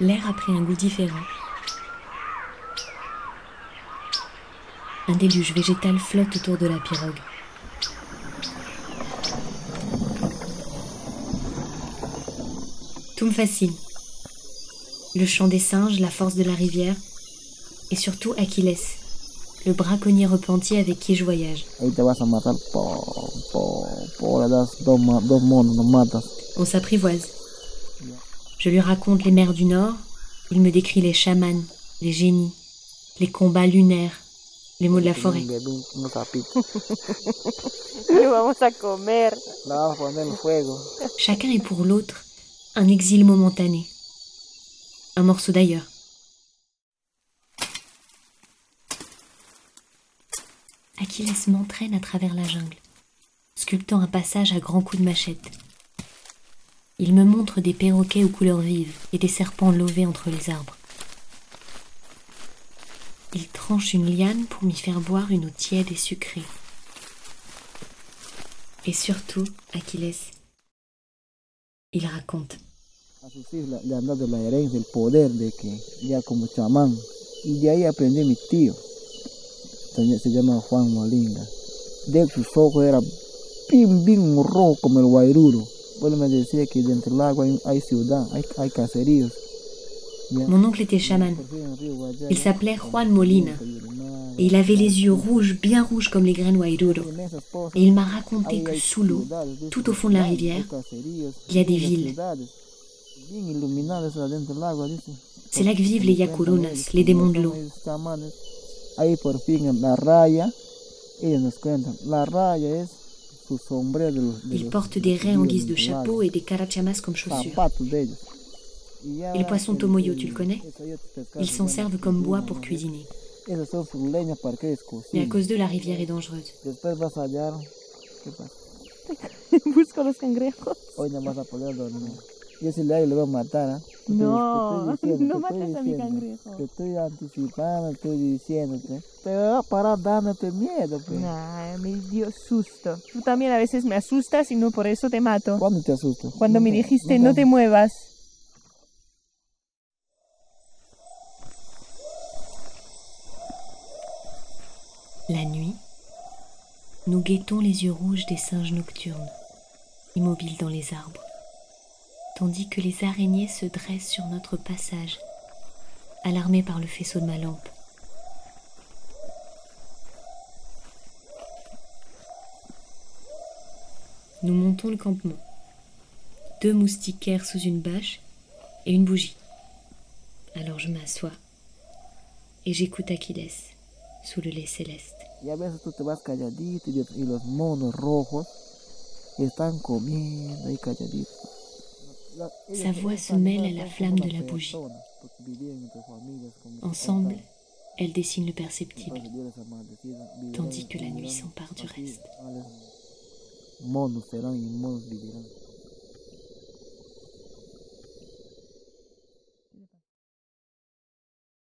l'air a pris un goût différent. Un déluge végétal flotte autour de la pirogue. Tout me fascine. Le chant des singes, la force de la rivière, et surtout Achilles, le braconnier repenti avec qui je voyage. On s'apprivoise. Je lui raconte les mers du Nord, il me décrit les chamans, les génies, les combats lunaires, les mots de la forêt. Chacun est pour l'autre un exil momentané, un morceau d'ailleurs. Achilles m'entraîne à travers la jungle, sculptant un passage à grands coups de machette. Il me montre des perroquets aux couleurs vives et des serpents lovés entre les arbres. Il tranche une liane pour m'y faire boire une eau tiède et sucrée. Et surtout, Achilles, il raconte. Bueno, me decía que dentro del agua hay, hay ciudad, hay, hay caseríos. Mon oncle était chaman. Il s'appelait Juan Molina. Et il avait les yeux rouges, bien rouges comme les graines Wairuro. Et il m'a raconté que sous l'eau, tout au fond de la rivière, il y a des villes. C'est là que vivent les Yakurunas, les démons de l'eau. Ils portent des raies en guise de chapeau et des carachamas comme chaussures. Et le poisson tomoyo, tu le connais Ils s'en servent comme bois pour cuisiner. Mais à cause de la rivière est dangereuse. Voy. No, no mates a mi cangrejo. Te estoy anticipando, estoy diciéndote. Te va a parar dándote miedo, pues. Nah, me dio susto. Tú también a veces me asustas y no por eso te mato. ¿Cuándo te asusto? Cuando me dijiste no te muevas. La nuit, nous guettons les yeux rouges des singes nocturnes, immobiles dans les arbres, tandis que les araignées se dressent sur notre passage, alarmées par le faisceau de ma lampe. Nous montons le campement. Deux moustiquaires sous une bâche et une bougie. Alors je m'assois et j'écoute Achilles sous le lait céleste. Sa voix se mêle à la flamme de la bougie. Ensemble, elles dessinent le perceptible, tandis que la nuit s'empare du reste.